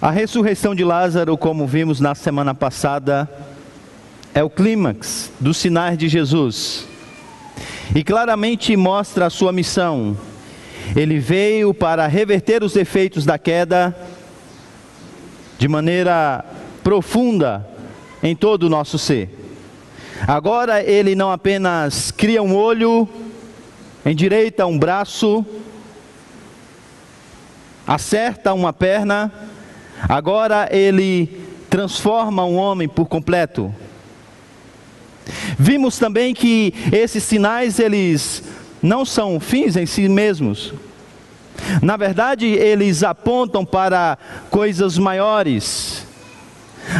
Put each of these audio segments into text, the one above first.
A ressurreição de Lázaro, como vimos na semana passada, é o clímax dos sinais de Jesus. E claramente mostra a sua missão. Ele veio para reverter os efeitos da queda de maneira profunda em todo o nosso ser. Agora ele não apenas cria um olho, endireita um braço, acerta uma perna, Agora ele transforma um homem por completo. Vimos também que esses sinais eles não são fins em si mesmos. Na verdade, eles apontam para coisas maiores.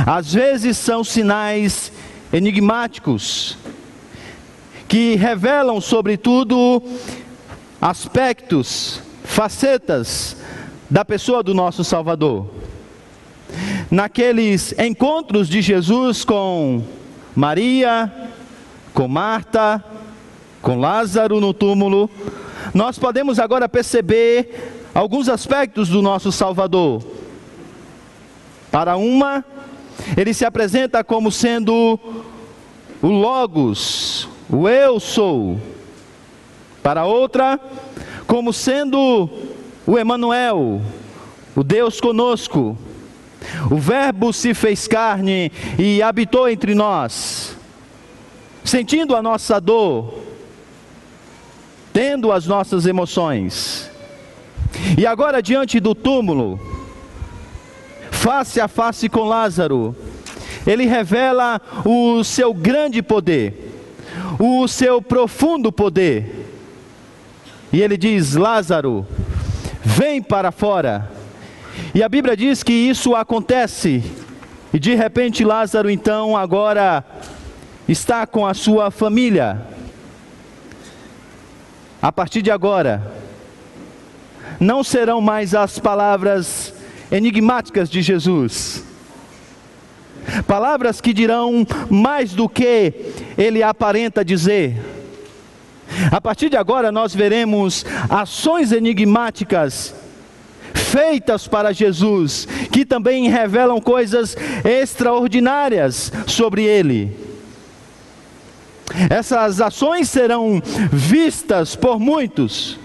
Às vezes são sinais enigmáticos que revelam sobretudo aspectos, facetas da pessoa do nosso Salvador naqueles encontros de Jesus com Maria, com Marta, com Lázaro no túmulo, nós podemos agora perceber alguns aspectos do nosso Salvador. Para uma, ele se apresenta como sendo o Logos, o Eu sou. Para outra, como sendo o Emanuel, o Deus conosco. O Verbo se fez carne e habitou entre nós, sentindo a nossa dor, tendo as nossas emoções. E agora, diante do túmulo, face a face com Lázaro, ele revela o seu grande poder, o seu profundo poder. E ele diz: Lázaro, vem para fora. E a Bíblia diz que isso acontece. E de repente Lázaro então agora está com a sua família. A partir de agora, não serão mais as palavras enigmáticas de Jesus. Palavras que dirão mais do que ele aparenta dizer. A partir de agora, nós veremos ações enigmáticas feitas para Jesus, que também revelam coisas extraordinárias sobre ele. Essas ações serão vistas por muitos,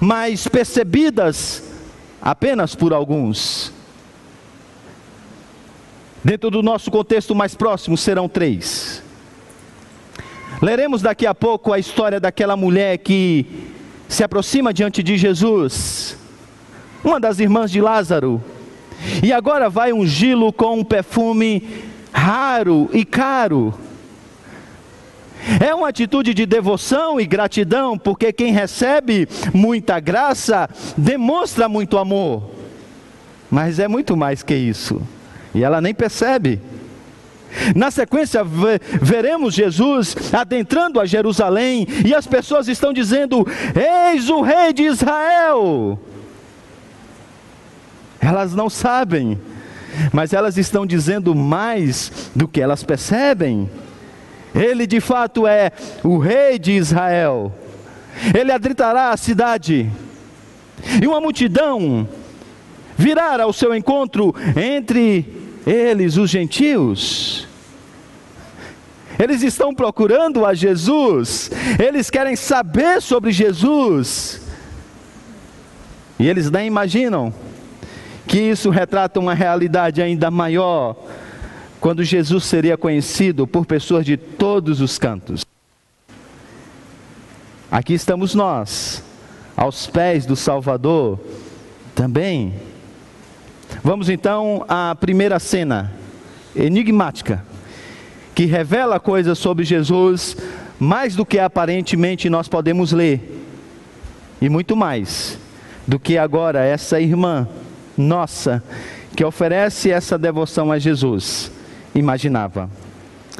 mas percebidas apenas por alguns. Dentro do nosso contexto mais próximo serão três. Leremos daqui a pouco a história daquela mulher que se aproxima diante de Jesus uma das irmãs de Lázaro. E agora vai ungí-lo com um perfume raro e caro. É uma atitude de devoção e gratidão, porque quem recebe muita graça demonstra muito amor. Mas é muito mais que isso. E ela nem percebe. Na sequência, veremos Jesus adentrando a Jerusalém e as pessoas estão dizendo: Eis o Rei de Israel. Elas não sabem, mas elas estão dizendo mais do que elas percebem. Ele de fato é o rei de Israel. Ele adritará a cidade, e uma multidão virá ao seu encontro entre eles, os gentios. Eles estão procurando a Jesus, eles querem saber sobre Jesus, e eles nem imaginam que isso retrata uma realidade ainda maior, quando Jesus seria conhecido por pessoas de todos os cantos. Aqui estamos nós, aos pés do Salvador também. Vamos então à primeira cena, enigmática, que revela coisas sobre Jesus mais do que aparentemente nós podemos ler, e muito mais do que agora essa irmã nossa que oferece essa devoção a Jesus imaginava.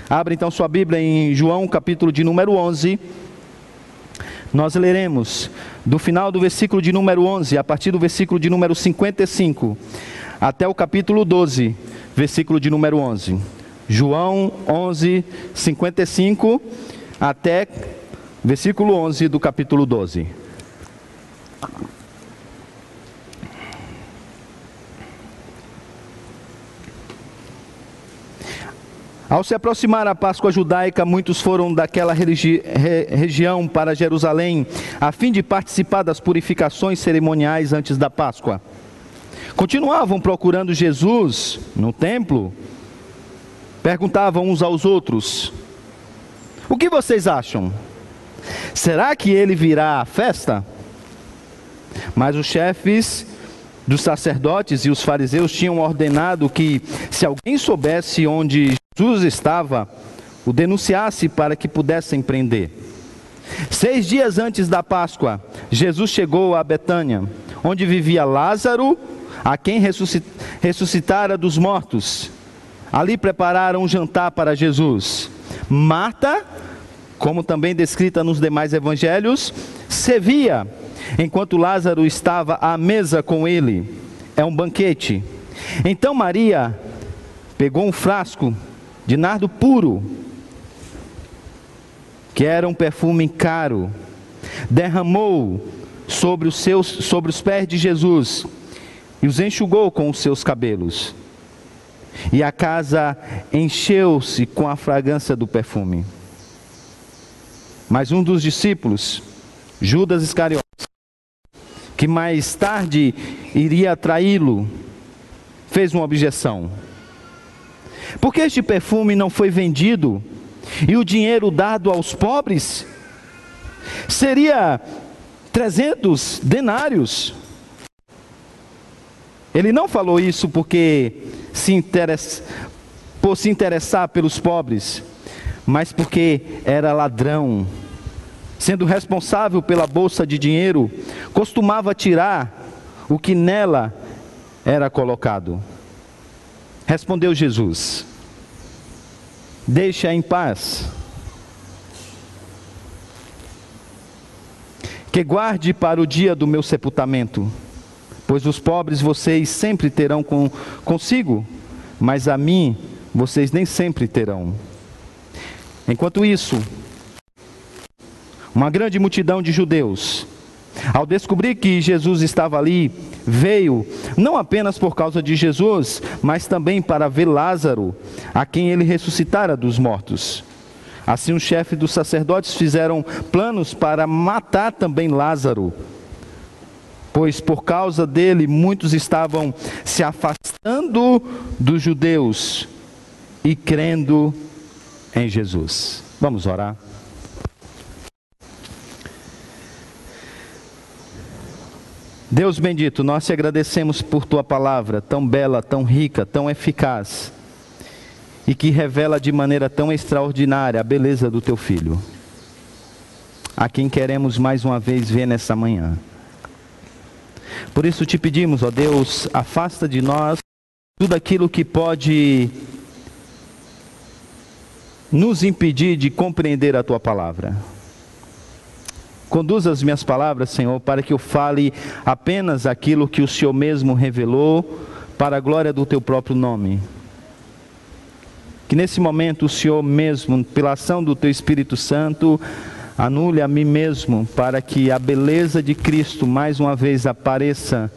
Abra então sua Bíblia em João, capítulo de número 11. Nós leremos do final do versículo de número 11, a partir do versículo de número 55, até o capítulo 12, versículo de número 11. João 11, 55, até versículo 11 do capítulo 12. Ao se aproximar a Páscoa judaica, muitos foram daquela re região para Jerusalém, a fim de participar das purificações cerimoniais antes da Páscoa. Continuavam procurando Jesus no templo, perguntavam uns aos outros: O que vocês acham? Será que ele virá à festa? Mas os chefes dos sacerdotes e os fariseus tinham ordenado que, se alguém soubesse onde Jesus estava, o denunciasse para que pudessem prender. Seis dias antes da Páscoa, Jesus chegou a Betânia, onde vivia Lázaro, a quem ressuscitara dos mortos. Ali prepararam um jantar para Jesus. Marta, como também descrita nos demais evangelhos, servia enquanto Lázaro estava à mesa com ele. É um banquete. Então Maria pegou um frasco de nardo puro, que era um perfume caro, derramou sobre os, seus, sobre os pés de Jesus e os enxugou com os seus cabelos. E a casa encheu-se com a fragrância do perfume. Mas um dos discípulos, Judas Iscariotes, que mais tarde iria traí-lo, fez uma objeção. Por que este perfume não foi vendido e o dinheiro dado aos pobres? Seria 300 denários. Ele não falou isso porque se interessa, por se interessar pelos pobres, mas porque era ladrão sendo responsável pela bolsa de dinheiro, costumava tirar o que nela era colocado. Respondeu Jesus: Deixa em paz. Que guarde para o dia do meu sepultamento, pois os pobres vocês sempre terão com, consigo, mas a mim vocês nem sempre terão. Enquanto isso, uma grande multidão de judeus, ao descobrir que Jesus estava ali, veio não apenas por causa de Jesus, mas também para ver Lázaro, a quem ele ressuscitara dos mortos. Assim, os chefes dos sacerdotes fizeram planos para matar também Lázaro, pois por causa dele muitos estavam se afastando dos judeus e crendo em Jesus. Vamos orar. Deus bendito, nós te agradecemos por tua palavra tão bela, tão rica, tão eficaz e que revela de maneira tão extraordinária a beleza do teu filho, a quem queremos mais uma vez ver nessa manhã. Por isso te pedimos, ó Deus, afasta de nós tudo aquilo que pode nos impedir de compreender a tua palavra. Conduza as minhas palavras, Senhor, para que eu fale apenas aquilo que o Senhor mesmo revelou, para a glória do teu próprio nome. Que nesse momento o Senhor mesmo, pela ação do teu Espírito Santo, anule a mim mesmo, para que a beleza de Cristo mais uma vez apareça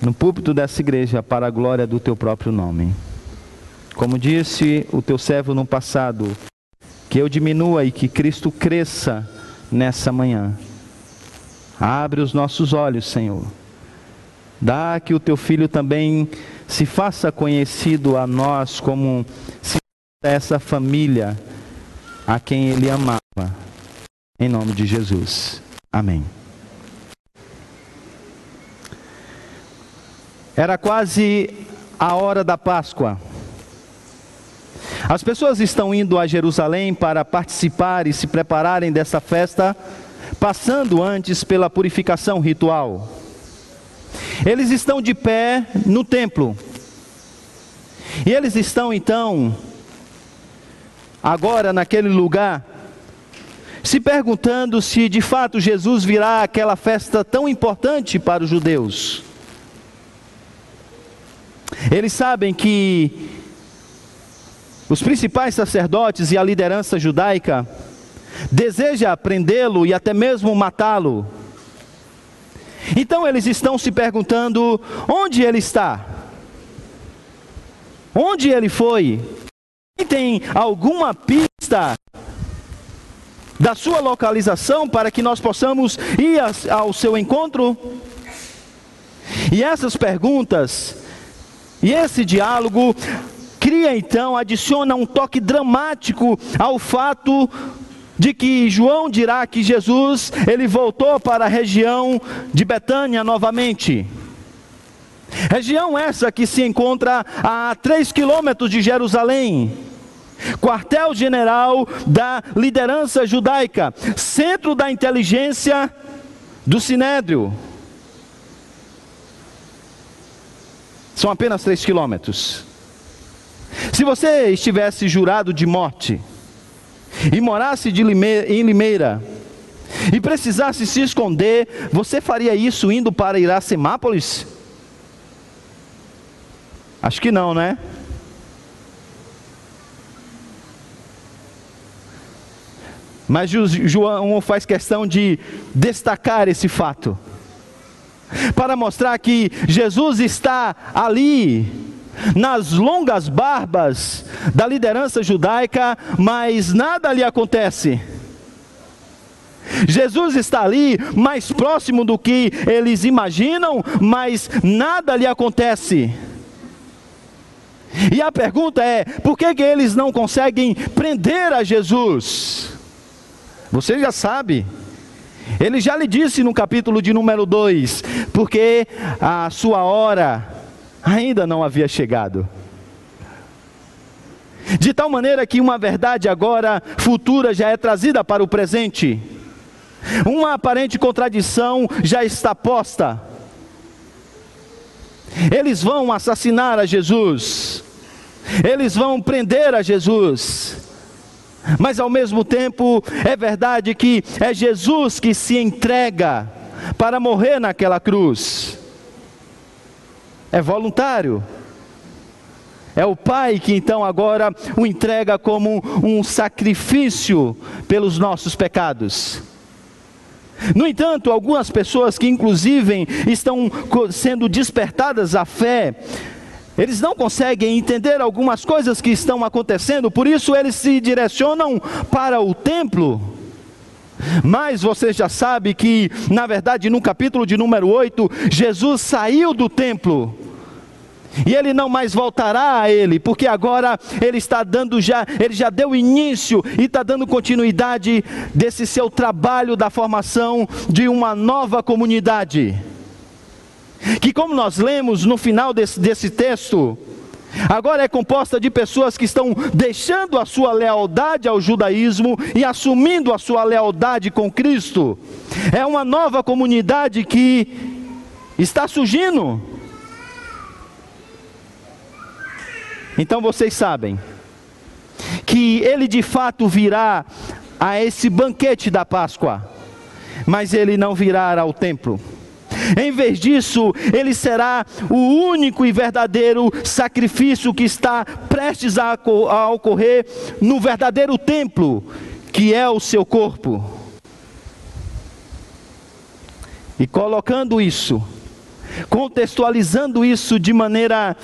no púlpito dessa igreja, para a glória do teu próprio nome. Como disse o teu servo no passado, que eu diminua e que Cristo cresça nessa manhã. Abre os nossos olhos, Senhor. Dá que o teu filho também se faça conhecido a nós como essa família a quem ele amava. Em nome de Jesus. Amém. Era quase a hora da Páscoa. As pessoas estão indo a Jerusalém para participar e se prepararem dessa festa, passando antes pela purificação ritual. Eles estão de pé no templo. E eles estão então, agora naquele lugar, se perguntando se de fato Jesus virá àquela festa tão importante para os judeus. Eles sabem que os principais sacerdotes e a liderança judaica deseja prendê-lo e até mesmo matá-lo. Então eles estão se perguntando onde ele está? Onde ele foi? tem alguma pista da sua localização para que nós possamos ir ao seu encontro? E essas perguntas e esse diálogo cria então, adiciona um toque dramático ao fato de que João dirá que Jesus ele voltou para a região de Betânia novamente. Região essa que se encontra a 3 quilômetros de Jerusalém, quartel-general da liderança judaica, centro da inteligência do Sinédrio. São apenas 3 quilômetros. Se você estivesse jurado de morte e morasse Limeira, em Limeira e precisasse se esconder, você faria isso indo para Iracemápolis? Acho que não, né? Mas João faz questão de destacar esse fato, para mostrar que Jesus está ali, nas longas barbas da liderança judaica, mas nada lhe acontece. Jesus está ali mais próximo do que eles imaginam, mas nada lhe acontece. E a pergunta é: por que, que eles não conseguem prender a Jesus? Você já sabe. Ele já lhe disse no capítulo de número 2: porque a sua hora ainda não havia chegado. De tal maneira que uma verdade agora futura já é trazida para o presente. Uma aparente contradição já está posta. Eles vão assassinar a Jesus. Eles vão prender a Jesus. Mas ao mesmo tempo, é verdade que é Jesus que se entrega para morrer naquela cruz. É voluntário. É o Pai que então agora o entrega como um sacrifício pelos nossos pecados. No entanto, algumas pessoas que inclusive estão sendo despertadas à fé, eles não conseguem entender algumas coisas que estão acontecendo, por isso eles se direcionam para o templo. Mas você já sabe que, na verdade, no capítulo de número 8, Jesus saiu do templo. E ele não mais voltará a ele, porque agora ele está dando já, ele já deu início e está dando continuidade desse seu trabalho da formação de uma nova comunidade. Que, como nós lemos no final desse, desse texto, agora é composta de pessoas que estão deixando a sua lealdade ao judaísmo e assumindo a sua lealdade com Cristo. É uma nova comunidade que está surgindo. Então vocês sabem que ele de fato virá a esse banquete da Páscoa, mas ele não virá ao templo. Em vez disso, ele será o único e verdadeiro sacrifício que está prestes a ocorrer no verdadeiro templo, que é o seu corpo. E colocando isso, contextualizando isso de maneira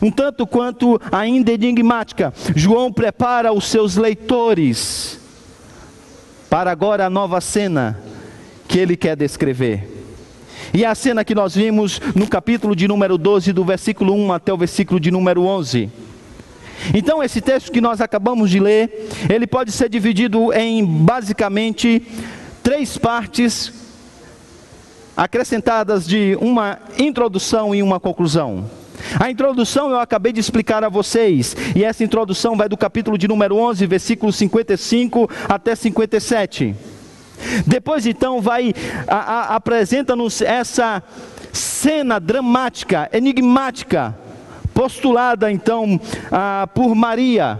um tanto quanto ainda enigmática, João prepara os seus leitores para agora a nova cena que ele quer descrever. E a cena que nós vimos no capítulo de número 12, do versículo 1 até o versículo de número 11. Então, esse texto que nós acabamos de ler, ele pode ser dividido em basicamente três partes, acrescentadas de uma introdução e uma conclusão. A introdução eu acabei de explicar a vocês, e essa introdução vai do capítulo de número 11, versículo 55 até 57. Depois então vai apresenta-nos essa cena dramática, enigmática, postulada então a, por Maria.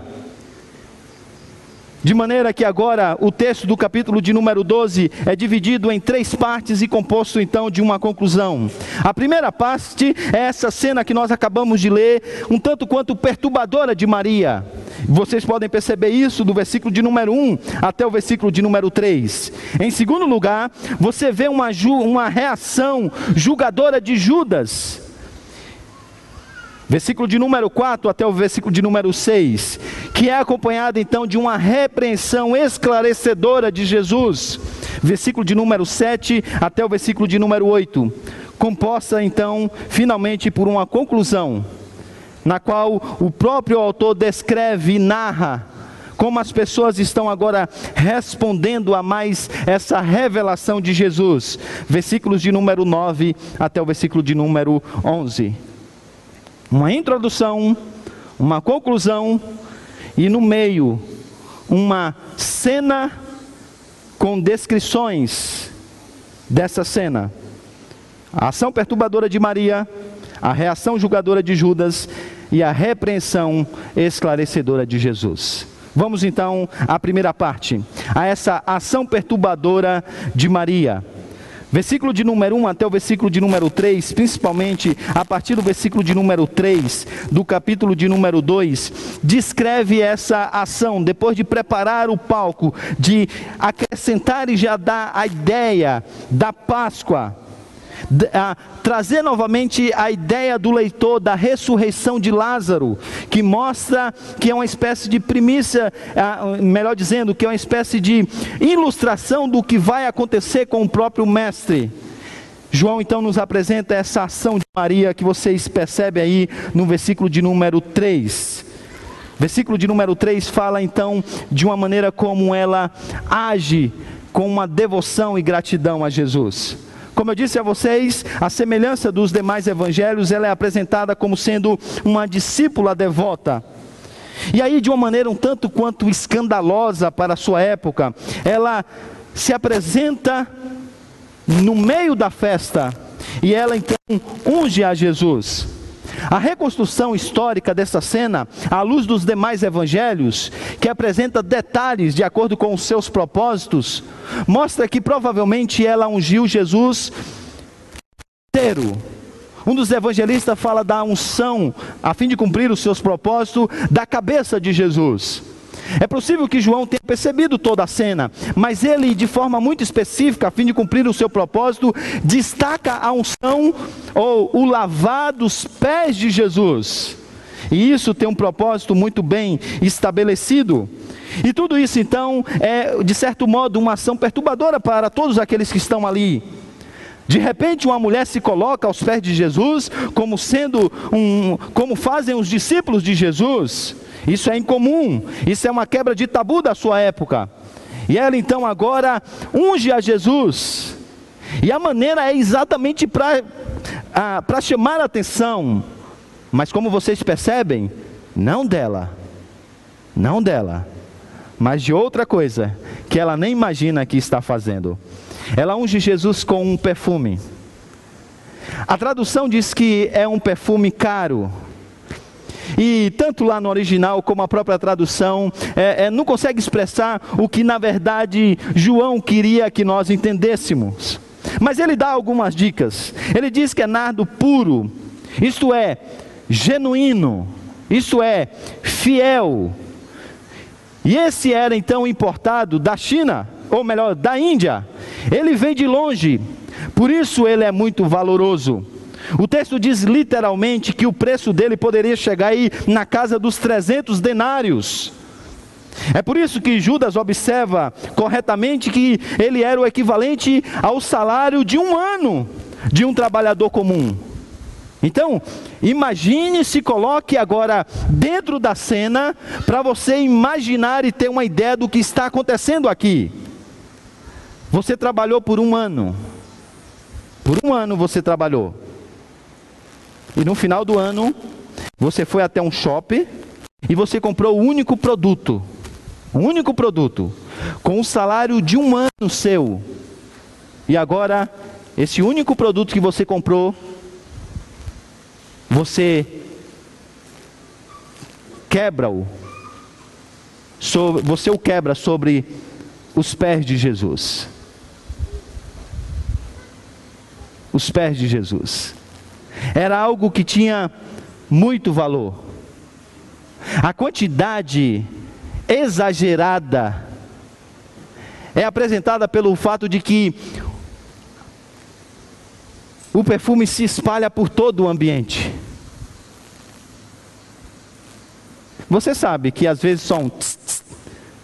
De maneira que agora o texto do capítulo de número 12 é dividido em três partes e composto então de uma conclusão. A primeira parte é essa cena que nós acabamos de ler, um tanto quanto perturbadora de Maria. Vocês podem perceber isso do versículo de número 1 até o versículo de número 3. Em segundo lugar, você vê uma, uma reação julgadora de Judas. Versículo de número 4 até o versículo de número 6 que é acompanhada então de uma repreensão esclarecedora de Jesus, versículo de número 7 até o versículo de número 8, composta então finalmente por uma conclusão, na qual o próprio autor descreve e narra como as pessoas estão agora respondendo a mais essa revelação de Jesus. Versículos de número 9 até o versículo de número 11. Uma introdução, uma conclusão e no meio uma cena com descrições dessa cena. A ação perturbadora de Maria, a reação julgadora de Judas e a repreensão esclarecedora de Jesus. Vamos então à primeira parte, a essa ação perturbadora de Maria. Versículo de número 1 até o versículo de número 3, principalmente a partir do versículo de número 3 do capítulo de número 2, descreve essa ação, depois de preparar o palco, de acrescentar e já dar a ideia da Páscoa a, trazer novamente a ideia do leitor da ressurreição de Lázaro, que mostra que é uma espécie de primícia, melhor dizendo, que é uma espécie de ilustração do que vai acontecer com o próprio Mestre. João então nos apresenta essa ação de Maria que vocês percebem aí no versículo de número 3. Versículo de número 3 fala então de uma maneira como ela age com uma devoção e gratidão a Jesus. Como eu disse a vocês, a semelhança dos demais evangelhos, ela é apresentada como sendo uma discípula devota. E aí, de uma maneira um tanto quanto escandalosa para a sua época, ela se apresenta no meio da festa e ela então unge a Jesus. A reconstrução histórica dessa cena, à luz dos demais evangelhos, que apresenta detalhes de acordo com os seus propósitos, mostra que provavelmente ela ungiu Jesus inteiro. Um dos evangelistas fala da unção, a fim de cumprir os seus propósitos, da cabeça de Jesus. É possível que João tenha percebido toda a cena, mas ele, de forma muito específica, a fim de cumprir o seu propósito, destaca a unção ou o lavar dos pés de Jesus. E isso tem um propósito muito bem estabelecido. E tudo isso, então, é, de certo modo, uma ação perturbadora para todos aqueles que estão ali. De repente, uma mulher se coloca aos pés de Jesus, como sendo um, como fazem os discípulos de Jesus. Isso é incomum, isso é uma quebra de tabu da sua época. E ela então agora unge a Jesus. E a maneira é exatamente para ah, chamar a atenção. Mas como vocês percebem, não dela, não dela, mas de outra coisa que ela nem imagina que está fazendo. Ela unge Jesus com um perfume. A tradução diz que é um perfume caro, e tanto lá no original como a própria tradução é, é, não consegue expressar o que na verdade João queria que nós entendêssemos. Mas ele dá algumas dicas. Ele diz que é nardo puro, isto é, genuíno, isto é, fiel. E esse era então importado da China, ou melhor, da Índia. Ele vem de longe, por isso ele é muito valoroso. O texto diz literalmente que o preço dele poderia chegar aí na casa dos 300 denários. É por isso que Judas observa corretamente que ele era o equivalente ao salário de um ano de um trabalhador comum. Então, imagine se coloque agora dentro da cena para você imaginar e ter uma ideia do que está acontecendo aqui. Você trabalhou por um ano. Por um ano você trabalhou. E no final do ano, você foi até um shopping e você comprou o único produto, o único produto, com o salário de um ano seu. E agora, esse único produto que você comprou, você quebra-o, você o quebra sobre os pés de Jesus. Os pés de Jesus. Era algo que tinha muito valor. A quantidade exagerada é apresentada pelo fato de que o perfume se espalha por todo o ambiente. Você sabe que às vezes só um tss, tss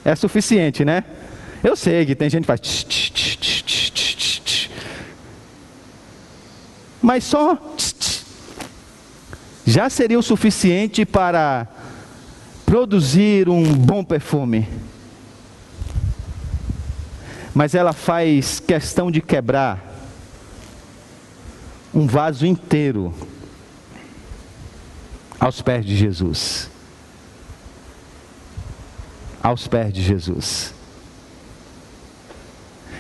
é suficiente, né? Eu sei que tem gente que faz. Tss, tss, tss, tss, tss, tss. Mas só já seria o suficiente para produzir um bom perfume. Mas ela faz questão de quebrar um vaso inteiro aos pés de Jesus. Aos pés de Jesus.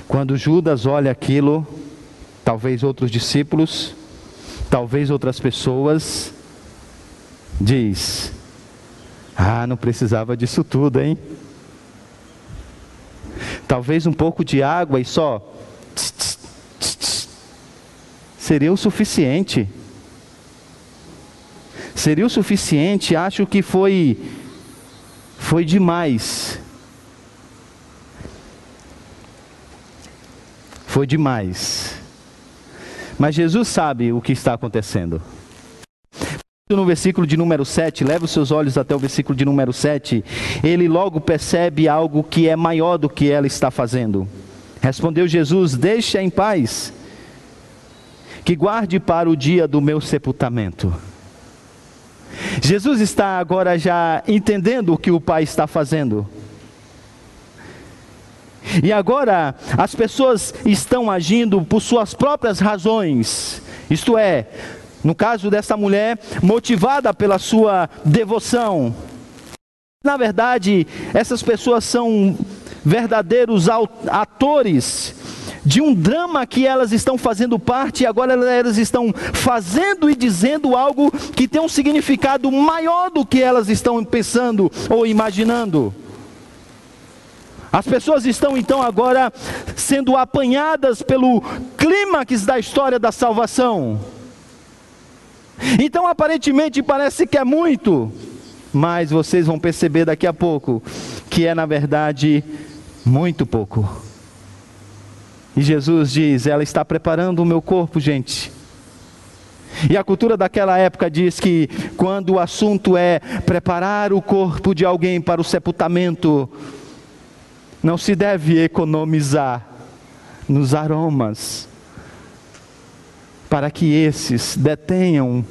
Quando Judas olha aquilo, talvez outros discípulos, talvez outras pessoas, diz: ah, não precisava disso tudo, hein? Talvez um pouco de água e só. Tss, tss, tss, seria o suficiente. Seria o suficiente, acho que foi. Foi demais. Foi demais. Mas Jesus sabe o que está acontecendo no versículo de número 7, leva os seus olhos até o versículo de número 7, ele logo percebe algo que é maior do que ela está fazendo. Respondeu Jesus: Deixa em paz, que guarde para o dia do meu sepultamento. Jesus está agora já entendendo o que o Pai está fazendo. E agora as pessoas estão agindo por suas próprias razões, isto é, no caso dessa mulher, motivada pela sua devoção. Na verdade, essas pessoas são verdadeiros atores de um drama que elas estão fazendo parte e agora elas estão fazendo e dizendo algo que tem um significado maior do que elas estão pensando ou imaginando. As pessoas estão então agora sendo apanhadas pelo clímax da história da salvação. Então aparentemente parece que é muito, mas vocês vão perceber daqui a pouco que é na verdade muito pouco. E Jesus diz: Ela está preparando o meu corpo, gente. E a cultura daquela época diz que quando o assunto é preparar o corpo de alguém para o sepultamento, não se deve economizar nos aromas, para que esses detenham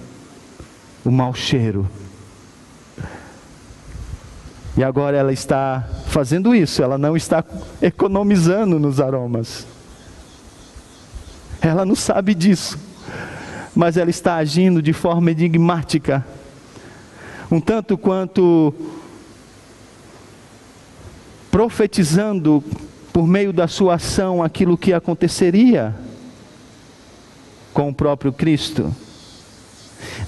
o mau cheiro. E agora ela está fazendo isso, ela não está economizando nos aromas. Ela não sabe disso, mas ela está agindo de forma enigmática, um tanto quanto profetizando por meio da sua ação aquilo que aconteceria com o próprio Cristo.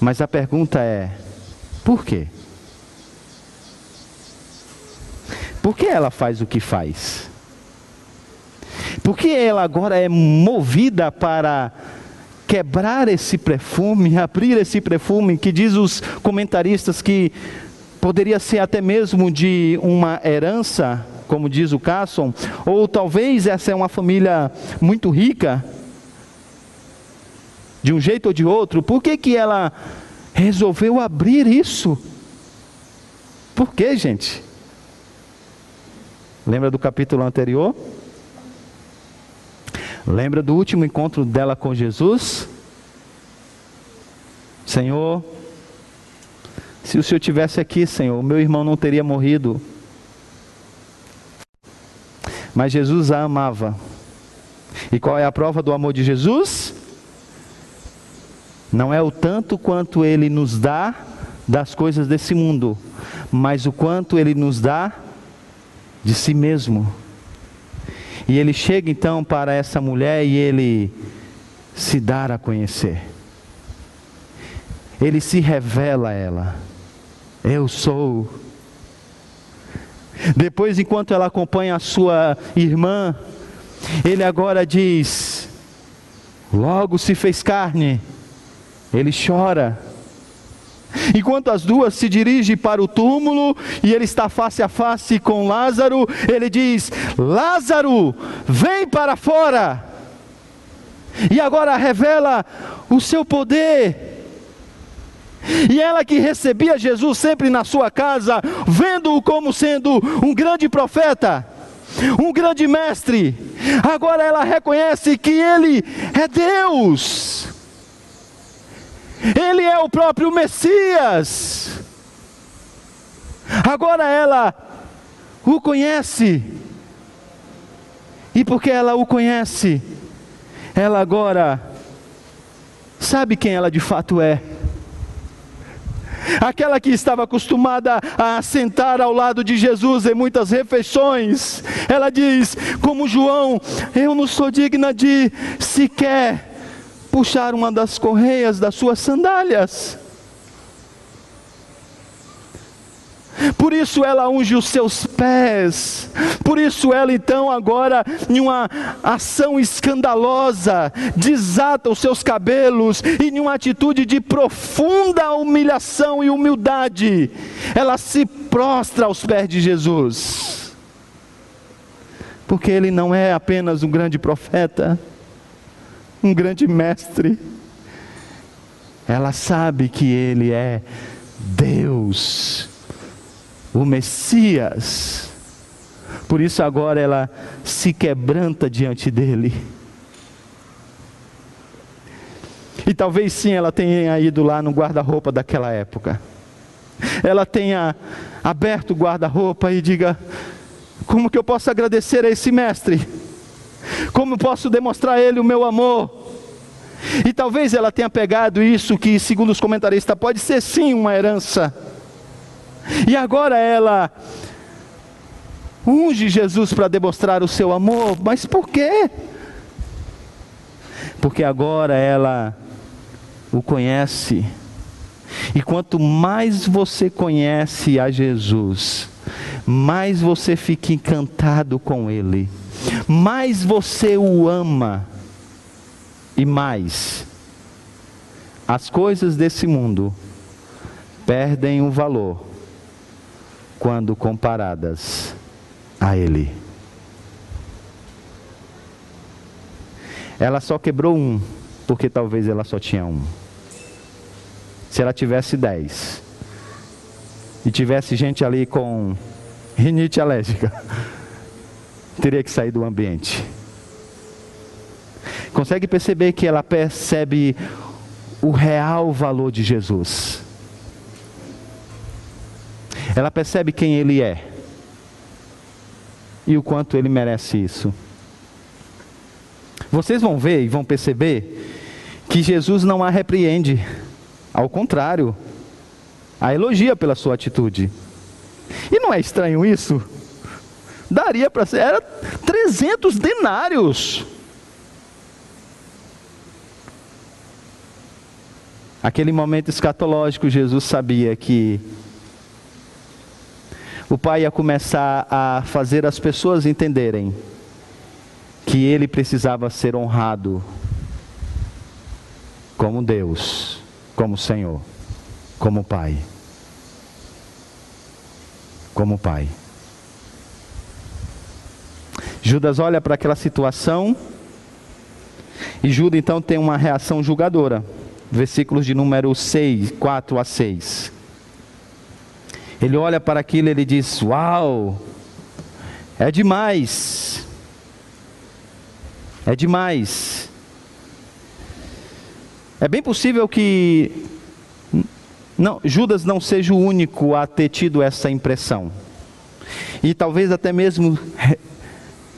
Mas a pergunta é: por quê? Por que ela faz o que faz? Por que ela agora é movida para quebrar esse perfume, abrir esse perfume, que diz os comentaristas que poderia ser até mesmo de uma herança, como diz o Casson, ou talvez essa é uma família muito rica, de um jeito ou de outro, por que, que ela resolveu abrir isso? Por que, gente? Lembra do capítulo anterior? Lembra do último encontro dela com Jesus? Senhor, se o Senhor tivesse aqui, Senhor, meu irmão não teria morrido. Mas Jesus a amava. E qual é a prova do amor de Jesus? Não é o tanto quanto ele nos dá das coisas desse mundo, mas o quanto ele nos dá de si mesmo. E ele chega então para essa mulher e ele se dá a conhecer. Ele se revela a ela. Eu sou. Depois, enquanto ela acompanha a sua irmã, ele agora diz: Logo se fez carne ele chora. Enquanto as duas se dirigem para o túmulo e ele está face a face com Lázaro, ele diz: Lázaro, vem para fora. E agora revela o seu poder. E ela que recebia Jesus sempre na sua casa, vendo-o como sendo um grande profeta, um grande mestre, agora ela reconhece que ele é Deus, ele é o próprio Messias. Agora ela o conhece, e porque ela o conhece, ela agora sabe quem ela de fato é. Aquela que estava acostumada a sentar ao lado de Jesus em muitas refeições, ela diz, como João: Eu não sou digna de sequer puxar uma das correias das suas sandálias. Por isso ela unge os seus pés. Por isso ela então agora em uma ação escandalosa desata os seus cabelos e em uma atitude de profunda humilhação e humildade, ela se prostra aos pés de Jesus. Porque ele não é apenas um grande profeta, um grande mestre. Ela sabe que ele é Deus o Messias. Por isso agora ela se quebranta diante dele. E talvez sim ela tenha ido lá no guarda-roupa daquela época. Ela tenha aberto o guarda-roupa e diga: Como que eu posso agradecer a esse mestre? Como posso demonstrar a ele o meu amor? E talvez ela tenha pegado isso que, segundo os comentaristas, pode ser sim uma herança e agora ela unge Jesus para demonstrar o seu amor, mas por quê? Porque agora ela o conhece. E quanto mais você conhece a Jesus, mais você fica encantado com Ele, mais você o ama, e mais as coisas desse mundo perdem o valor quando comparadas a Ele. Ela só quebrou um, porque talvez ela só tinha um. Se ela tivesse dez, e tivesse gente ali com rinite alérgica, teria que sair do ambiente. Consegue perceber que ela percebe o real valor de Jesus? Ela percebe quem ele é e o quanto ele merece isso. Vocês vão ver e vão perceber que Jesus não a repreende, ao contrário, a elogia pela sua atitude. E não é estranho isso? Daria para ser, era 300 denários. Aquele momento escatológico, Jesus sabia que o pai ia começar a fazer as pessoas entenderem que ele precisava ser honrado como Deus, como Senhor, como Pai. Como Pai. Judas olha para aquela situação e Judas então tem uma reação julgadora. Versículos de número 6, 4 a 6. Ele olha para aquilo e ele diz: Uau, é demais. É demais. É bem possível que não, Judas não seja o único a ter tido essa impressão. E talvez até mesmo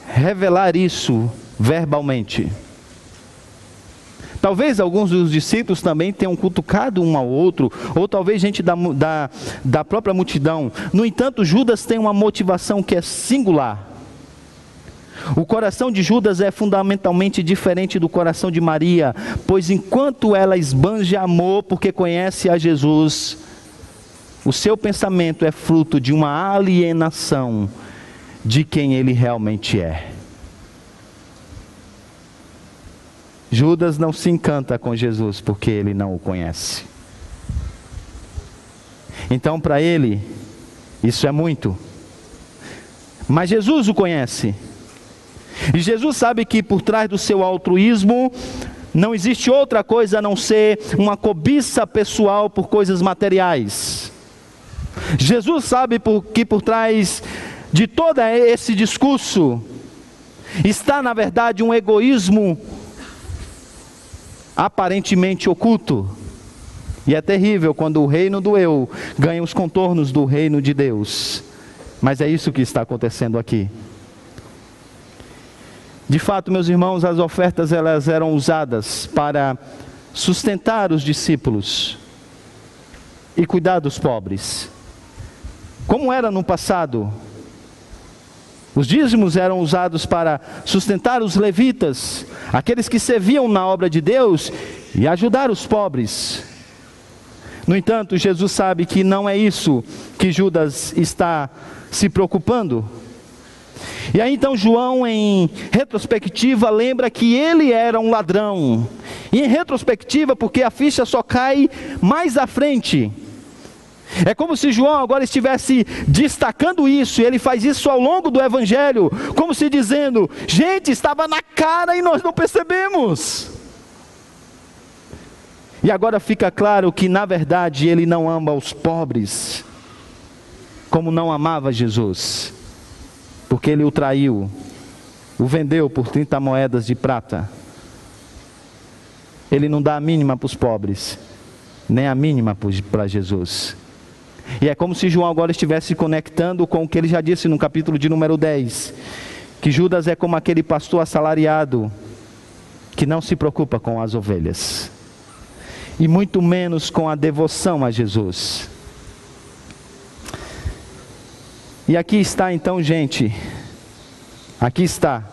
revelar isso verbalmente. Talvez alguns dos discípulos também tenham cutucado um ao outro, ou talvez gente da, da, da própria multidão. No entanto, Judas tem uma motivação que é singular. O coração de Judas é fundamentalmente diferente do coração de Maria, pois enquanto ela esbanja amor porque conhece a Jesus, o seu pensamento é fruto de uma alienação de quem ele realmente é. Judas não se encanta com Jesus porque ele não o conhece. Então, para ele, isso é muito. Mas Jesus o conhece. E Jesus sabe que por trás do seu altruísmo Não existe outra coisa a não ser uma cobiça pessoal por coisas materiais. Jesus sabe que por trás de todo esse discurso está, na verdade, um egoísmo aparentemente oculto. E é terrível quando o reino do eu ganha os contornos do reino de Deus. Mas é isso que está acontecendo aqui. De fato, meus irmãos, as ofertas elas eram usadas para sustentar os discípulos e cuidar dos pobres. Como era no passado, os dízimos eram usados para sustentar os levitas, aqueles que serviam na obra de Deus e ajudar os pobres. No entanto, Jesus sabe que não é isso que Judas está se preocupando. E aí então João, em retrospectiva, lembra que ele era um ladrão. E em retrospectiva, porque a ficha só cai mais à frente. É como se João agora estivesse destacando isso, e ele faz isso ao longo do Evangelho, como se dizendo: gente, estava na cara e nós não percebemos. E agora fica claro que, na verdade, ele não ama os pobres, como não amava Jesus, porque ele o traiu, o vendeu por 30 moedas de prata. Ele não dá a mínima para os pobres, nem a mínima para Jesus. E é como se João agora estivesse se conectando com o que ele já disse no capítulo de número 10: que Judas é como aquele pastor assalariado que não se preocupa com as ovelhas, e muito menos com a devoção a Jesus. E aqui está então, gente, aqui está.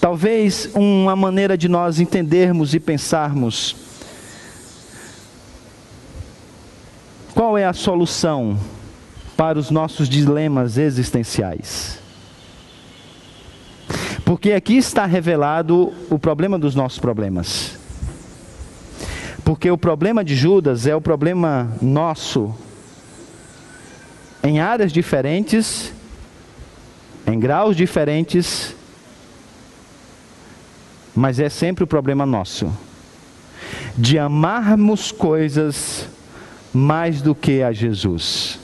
Talvez uma maneira de nós entendermos e pensarmos Qual é a solução para os nossos dilemas existenciais? Porque aqui está revelado o problema dos nossos problemas. Porque o problema de Judas é o problema nosso, em áreas diferentes, em graus diferentes, mas é sempre o problema nosso, de amarmos coisas mais do que a Jesus.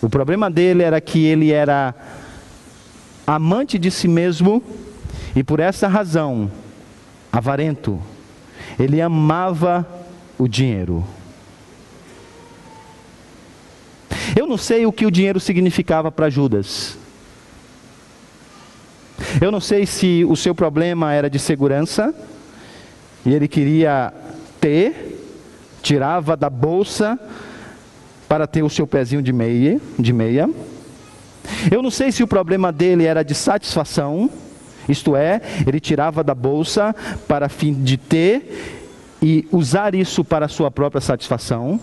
O problema dele era que ele era amante de si mesmo e por essa razão, avarento. Ele amava o dinheiro. Eu não sei o que o dinheiro significava para Judas. Eu não sei se o seu problema era de segurança e ele queria ter tirava da bolsa para ter o seu pezinho de meia, de meia. Eu não sei se o problema dele era de satisfação, isto é, ele tirava da bolsa para fim de ter e usar isso para sua própria satisfação.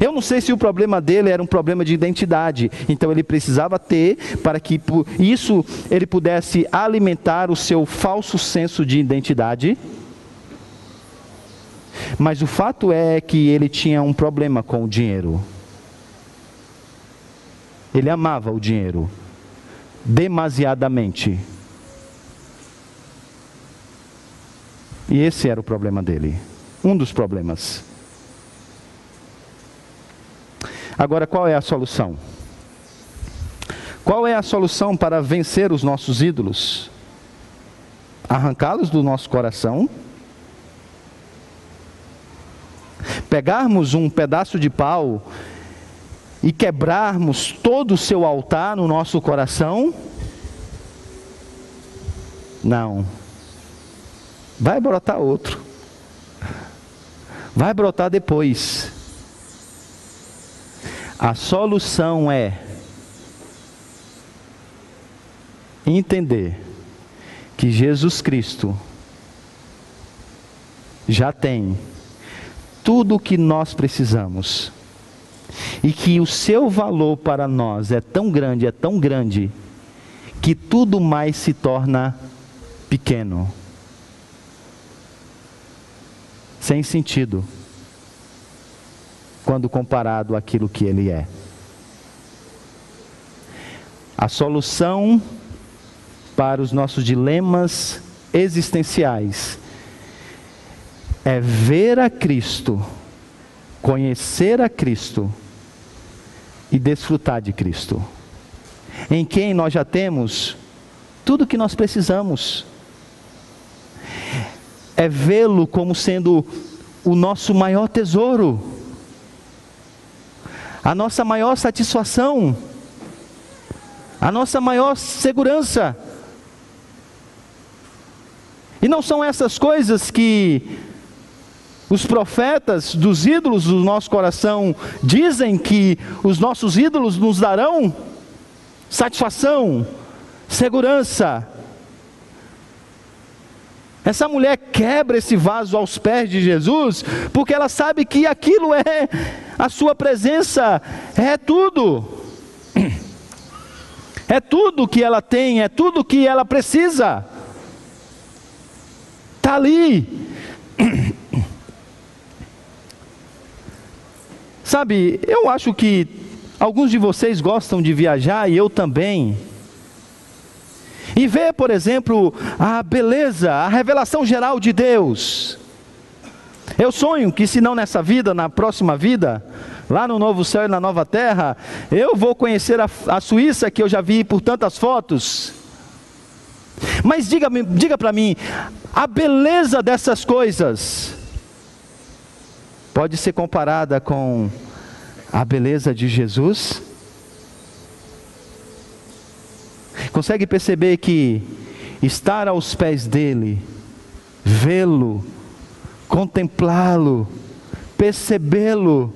Eu não sei se o problema dele era um problema de identidade, então ele precisava ter para que isso ele pudesse alimentar o seu falso senso de identidade. Mas o fato é que ele tinha um problema com o dinheiro. Ele amava o dinheiro demasiadamente. E esse era o problema dele. Um dos problemas. Agora, qual é a solução? Qual é a solução para vencer os nossos ídolos? Arrancá-los do nosso coração pegarmos um pedaço de pau e quebrarmos todo o seu altar no nosso coração? Não. Vai brotar outro. Vai brotar depois. A solução é entender que Jesus Cristo já tem tudo o que nós precisamos. E que o seu valor para nós é tão grande, é tão grande, que tudo mais se torna pequeno. Sem sentido. Quando comparado àquilo que ele é. A solução para os nossos dilemas existenciais é ver a Cristo, conhecer a Cristo e desfrutar de Cristo, em quem nós já temos tudo o que nós precisamos. É vê-lo como sendo o nosso maior tesouro, a nossa maior satisfação, a nossa maior segurança. E não são essas coisas que os profetas dos ídolos do nosso coração dizem que os nossos ídolos nos darão satisfação, segurança. Essa mulher quebra esse vaso aos pés de Jesus, porque ela sabe que aquilo é a sua presença, é tudo. É tudo que ela tem, é tudo que ela precisa. Está ali. Sabe, eu acho que alguns de vocês gostam de viajar e eu também. E ver, por exemplo, a beleza, a revelação geral de Deus. Eu sonho que, se não nessa vida, na próxima vida, lá no novo céu e na nova terra, eu vou conhecer a, a Suíça que eu já vi por tantas fotos. Mas diga, diga para mim, a beleza dessas coisas pode ser comparada com a beleza de Jesus? Consegue perceber que estar aos pés dele, vê-lo, contemplá-lo, percebê-lo,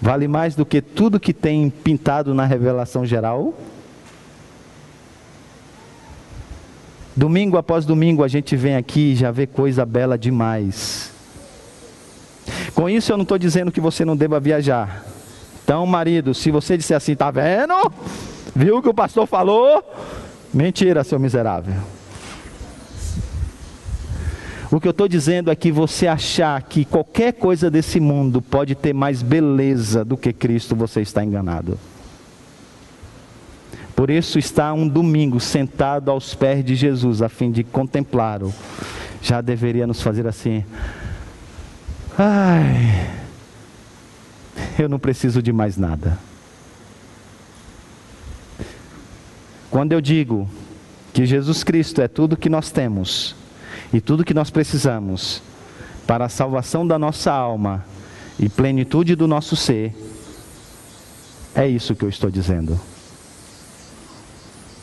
vale mais do que tudo que tem pintado na revelação geral? Domingo após domingo a gente vem aqui e já vê coisa bela demais. Com isso eu não estou dizendo que você não deva viajar. Então, marido, se você disser assim, tá vendo? Viu o que o pastor falou? Mentira, seu miserável. O que eu estou dizendo é que você achar que qualquer coisa desse mundo pode ter mais beleza do que Cristo, você está enganado. Por isso, estar um domingo sentado aos pés de Jesus, a fim de contemplá-lo, já deveria nos fazer assim. Ai, eu não preciso de mais nada. Quando eu digo que Jesus Cristo é tudo que nós temos e tudo que nós precisamos para a salvação da nossa alma e plenitude do nosso ser, é isso que eu estou dizendo.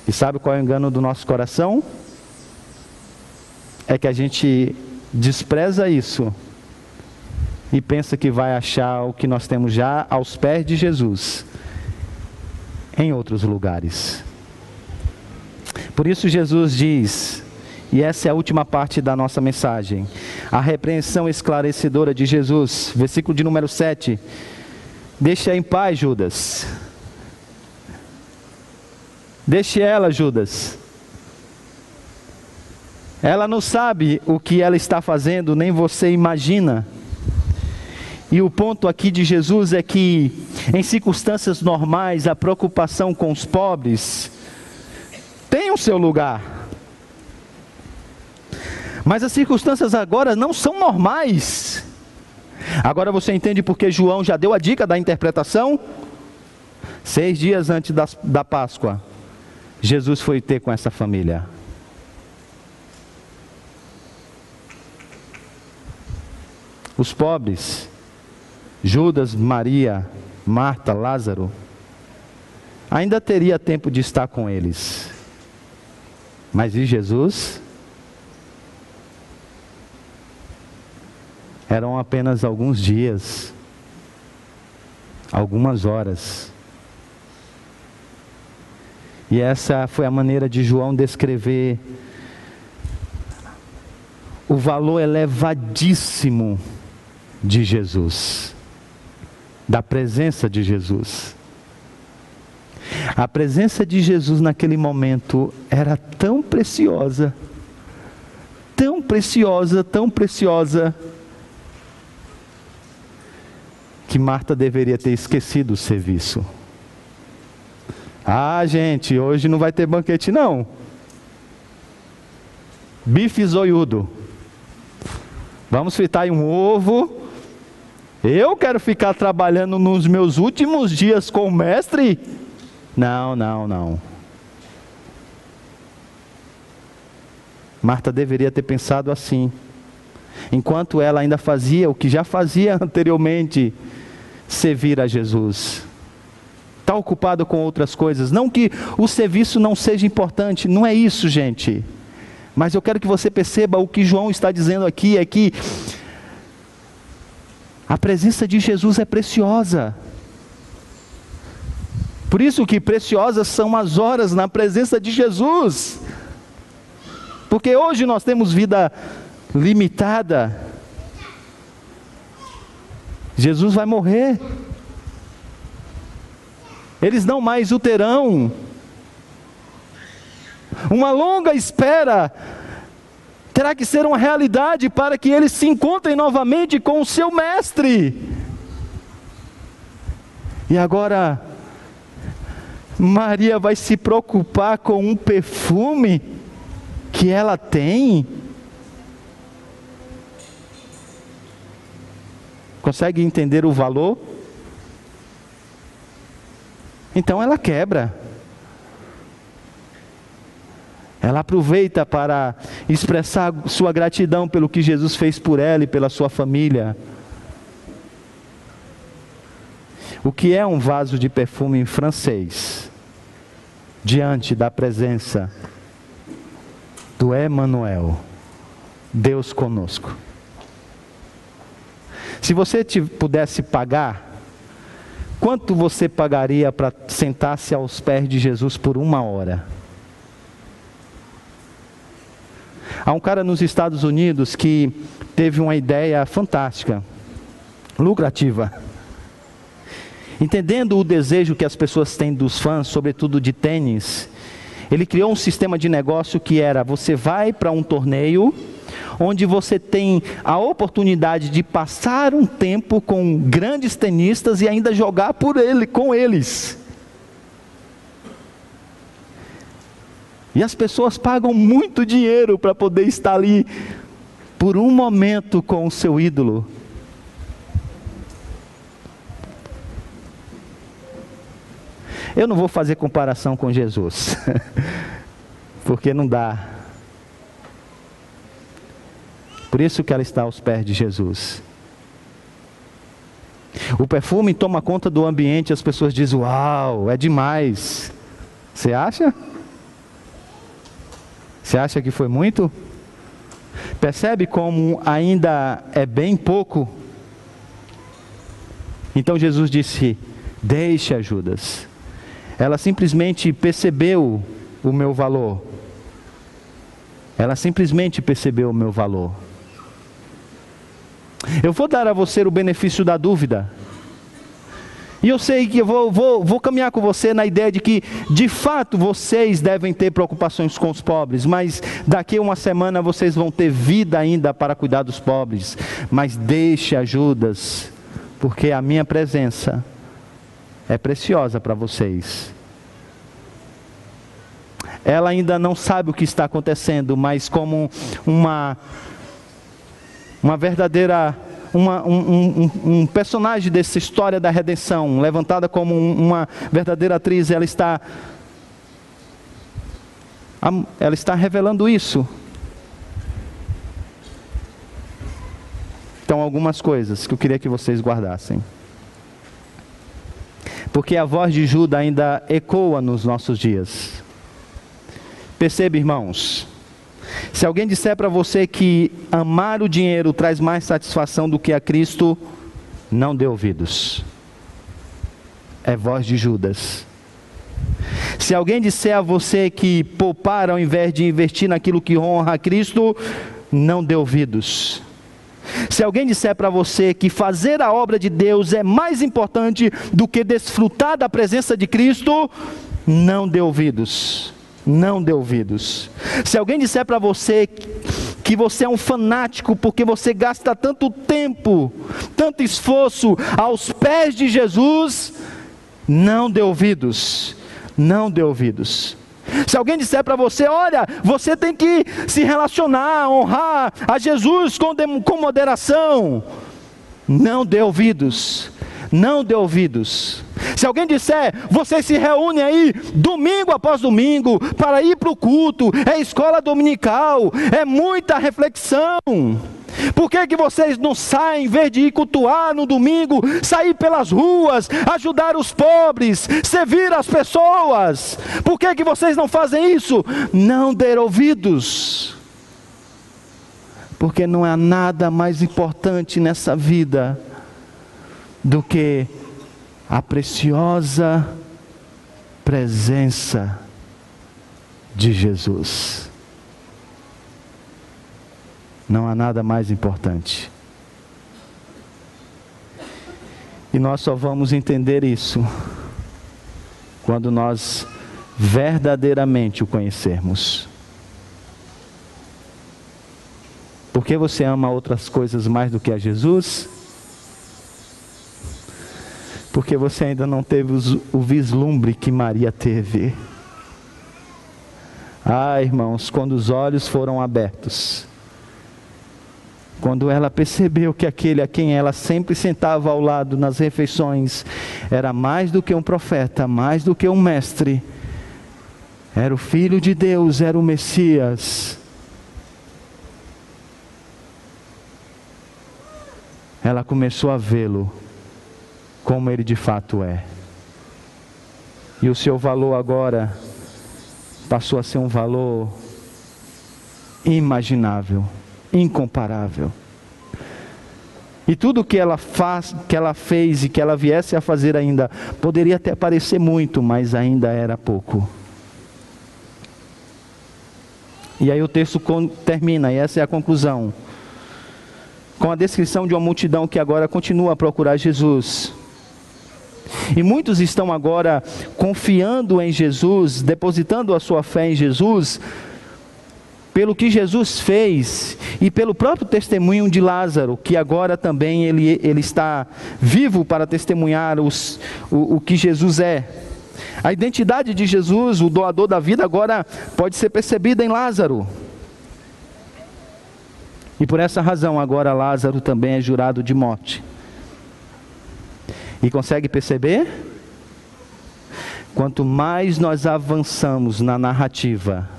E sabe qual é o engano do nosso coração? É que a gente despreza isso e pensa que vai achar o que nós temos já aos pés de Jesus em outros lugares. Por isso Jesus diz, e essa é a última parte da nossa mensagem, a repreensão esclarecedora de Jesus, versículo de número 7. Deixa em paz, Judas. Deixe ela, Judas. Ela não sabe o que ela está fazendo, nem você imagina. E o ponto aqui de Jesus é que, em circunstâncias normais, a preocupação com os pobres tem o seu lugar. Mas as circunstâncias agora não são normais. Agora você entende porque João já deu a dica da interpretação? Seis dias antes da, da Páscoa, Jesus foi ter com essa família. Os pobres Judas, Maria, Marta, Lázaro, ainda teria tempo de estar com eles. Mas e Jesus? Eram apenas alguns dias, algumas horas. E essa foi a maneira de João descrever o valor elevadíssimo de Jesus da presença de Jesus. A presença de Jesus naquele momento era tão preciosa, tão preciosa, tão preciosa, que Marta deveria ter esquecido o serviço. Ah, gente, hoje não vai ter banquete, não. bife zoiudo. Vamos fritar um ovo. Eu quero ficar trabalhando nos meus últimos dias com o mestre? Não, não, não. Marta deveria ter pensado assim. Enquanto ela ainda fazia o que já fazia anteriormente, servir a Jesus. Está ocupado com outras coisas. Não que o serviço não seja importante, não é isso, gente. Mas eu quero que você perceba o que João está dizendo aqui: é que a presença de Jesus é preciosa. Por isso que preciosas são as horas na presença de Jesus. Porque hoje nós temos vida limitada. Jesus vai morrer. Eles não mais o terão. Uma longa espera terá que ser uma realidade para que eles se encontrem novamente com o seu mestre. E agora, Maria vai se preocupar com um perfume que ela tem. Consegue entender o valor? Então ela quebra. Ela aproveita para expressar sua gratidão pelo que Jesus fez por ela e pela sua família. O que é um vaso de perfume em francês? Diante da presença do Emanuel, Deus conosco. Se você te pudesse pagar, quanto você pagaria para sentar-se aos pés de Jesus por uma hora? Há um cara nos Estados Unidos que teve uma ideia fantástica, lucrativa. Entendendo o desejo que as pessoas têm dos fãs, sobretudo de tênis, ele criou um sistema de negócio que era: você vai para um torneio, onde você tem a oportunidade de passar um tempo com grandes tenistas e ainda jogar por ele, com eles. E as pessoas pagam muito dinheiro para poder estar ali por um momento com o seu ídolo. Eu não vou fazer comparação com Jesus, porque não dá. Por isso que ela está aos pés de Jesus. O perfume toma conta do ambiente, as pessoas dizem: Uau, é demais. Você acha? Você acha que foi muito? Percebe como ainda é bem pouco? Então Jesus disse: Deixe Judas. Ela simplesmente percebeu o meu valor. Ela simplesmente percebeu o meu valor. Eu vou dar a você o benefício da dúvida. E eu sei que eu vou, vou, vou caminhar com você na ideia de que, de fato, vocês devem ter preocupações com os pobres, mas daqui a uma semana vocês vão ter vida ainda para cuidar dos pobres. Mas deixe ajudas, porque a minha presença é preciosa para vocês. Ela ainda não sabe o que está acontecendo, mas como uma, uma verdadeira uma, um, um, um, personagem dessa história da redenção, levantada como uma verdadeira atriz, ela está ela está revelando isso. Então, algumas coisas que eu queria que vocês guardassem. Porque a voz de Judas ainda ecoa nos nossos dias. Perceba, irmãos, se alguém disser para você que amar o dinheiro traz mais satisfação do que a Cristo, não dê ouvidos. É voz de Judas. Se alguém disser a você que poupar ao invés de investir naquilo que honra a Cristo, não dê ouvidos. Se alguém disser para você que fazer a obra de Deus é mais importante do que desfrutar da presença de Cristo, não dê ouvidos não dê ouvidos. Se alguém disser para você que você é um fanático porque você gasta tanto tempo, tanto esforço aos pés de Jesus, não dê ouvidos. Não dê ouvidos. Se alguém disser para você, olha, você tem que se relacionar, honrar a Jesus com, com moderação, não dê ouvidos, não dê ouvidos. Se alguém disser, você se reúne aí domingo após domingo para ir para o culto, é escola dominical, é muita reflexão. Por que, que vocês não saem, em vez de ir cultuar no domingo, sair pelas ruas, ajudar os pobres, servir as pessoas? Por que, que vocês não fazem isso? Não der ouvidos. Porque não há nada mais importante nessa vida do que a preciosa presença de Jesus. Não há nada mais importante. E nós só vamos entender isso quando nós verdadeiramente o conhecermos. Por que você ama outras coisas mais do que a Jesus? Porque você ainda não teve o vislumbre que Maria teve. Ah, irmãos, quando os olhos foram abertos, quando ela percebeu que aquele a quem ela sempre sentava ao lado nas refeições era mais do que um profeta, mais do que um mestre, era o Filho de Deus, era o Messias. Ela começou a vê-lo como ele de fato é. E o seu valor agora passou a ser um valor imaginável incomparável. E tudo que ela faz, que ela fez e que ela viesse a fazer ainda, poderia até parecer muito, mas ainda era pouco. E aí o texto termina, e essa é a conclusão. Com a descrição de uma multidão que agora continua a procurar Jesus. E muitos estão agora confiando em Jesus, depositando a sua fé em Jesus, pelo que Jesus fez e pelo próprio testemunho de Lázaro, que agora também ele, ele está vivo para testemunhar os, o, o que Jesus é. A identidade de Jesus, o doador da vida, agora pode ser percebida em Lázaro. E por essa razão, agora Lázaro também é jurado de morte. E consegue perceber? Quanto mais nós avançamos na narrativa,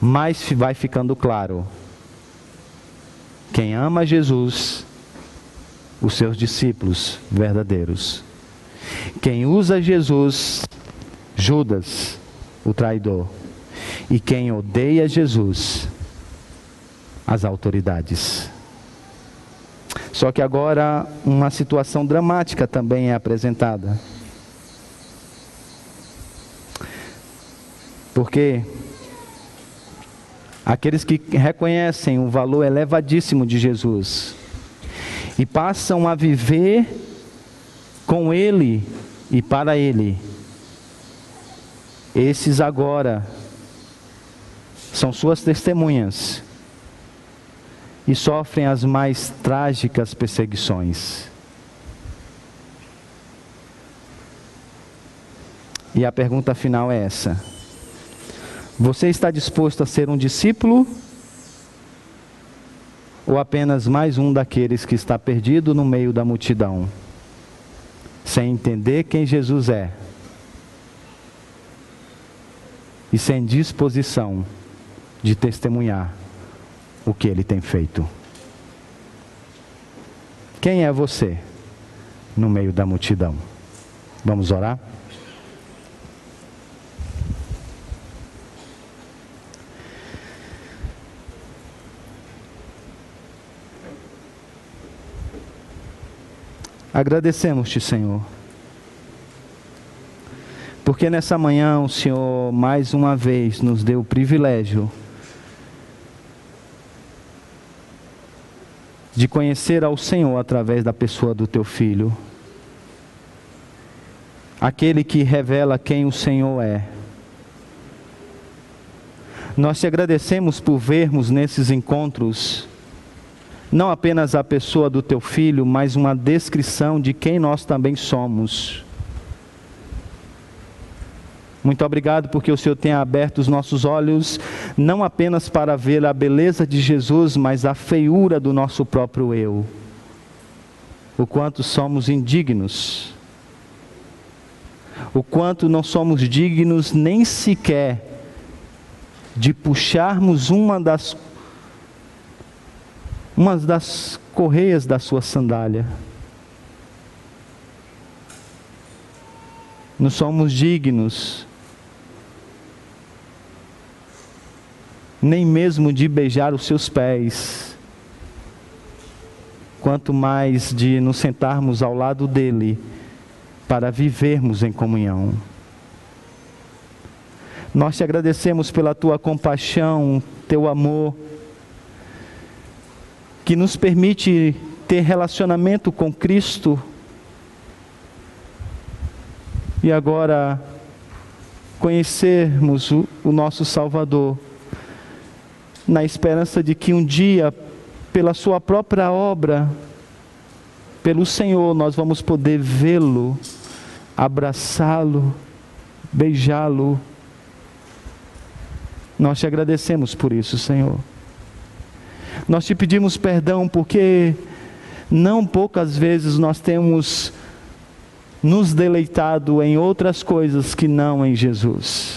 mais vai ficando claro. Quem ama Jesus, os seus discípulos verdadeiros. Quem usa Jesus, Judas, o traidor. E quem odeia Jesus, as autoridades. Só que agora uma situação dramática também é apresentada. Porque aqueles que reconhecem o valor elevadíssimo de Jesus e passam a viver com Ele e para Ele. Esses agora são suas testemunhas e sofrem as mais trágicas perseguições. E a pergunta final é essa: você está disposto a ser um discípulo? Ou apenas mais um daqueles que está perdido no meio da multidão, sem entender quem Jesus é e sem disposição de testemunhar o que ele tem feito? Quem é você no meio da multidão? Vamos orar? Agradecemos-te, Senhor. Porque nessa manhã o Senhor mais uma vez nos deu o privilégio de conhecer ao Senhor através da pessoa do teu filho. Aquele que revela quem o Senhor é. Nós te agradecemos por vermos nesses encontros não apenas a pessoa do teu filho, mas uma descrição de quem nós também somos. Muito obrigado porque o Senhor tem aberto os nossos olhos, não apenas para ver a beleza de Jesus, mas a feiura do nosso próprio eu. O quanto somos indignos, o quanto não somos dignos nem sequer de puxarmos uma das uma das correias da sua sandália. Não somos dignos nem mesmo de beijar os seus pés, quanto mais de nos sentarmos ao lado dele para vivermos em comunhão. Nós te agradecemos pela tua compaixão, teu amor, que nos permite ter relacionamento com Cristo. E agora conhecermos o, o nosso Salvador na esperança de que um dia, pela Sua própria obra, pelo Senhor, nós vamos poder vê-lo, abraçá-lo, beijá-lo. Nós te agradecemos por isso, Senhor. Nós te pedimos perdão porque não poucas vezes nós temos nos deleitado em outras coisas que não em Jesus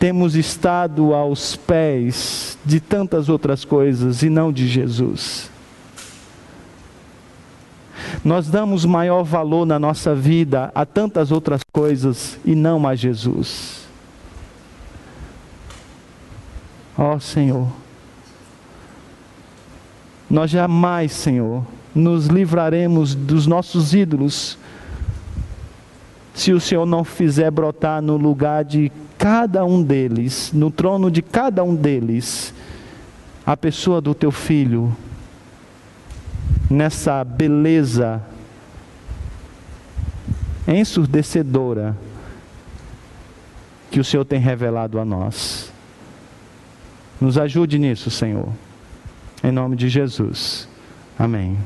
temos estado aos pés de tantas outras coisas e não de Jesus. Nós damos maior valor na nossa vida a tantas outras coisas e não a Jesus. Ó oh, Senhor, nós jamais, Senhor, nos livraremos dos nossos ídolos se o Senhor não fizer brotar no lugar de cada um deles, no trono de cada um deles, a pessoa do teu filho, nessa beleza ensurdecedora que o Senhor tem revelado a nós. Nos ajude nisso, Senhor. Em nome de Jesus. Amém.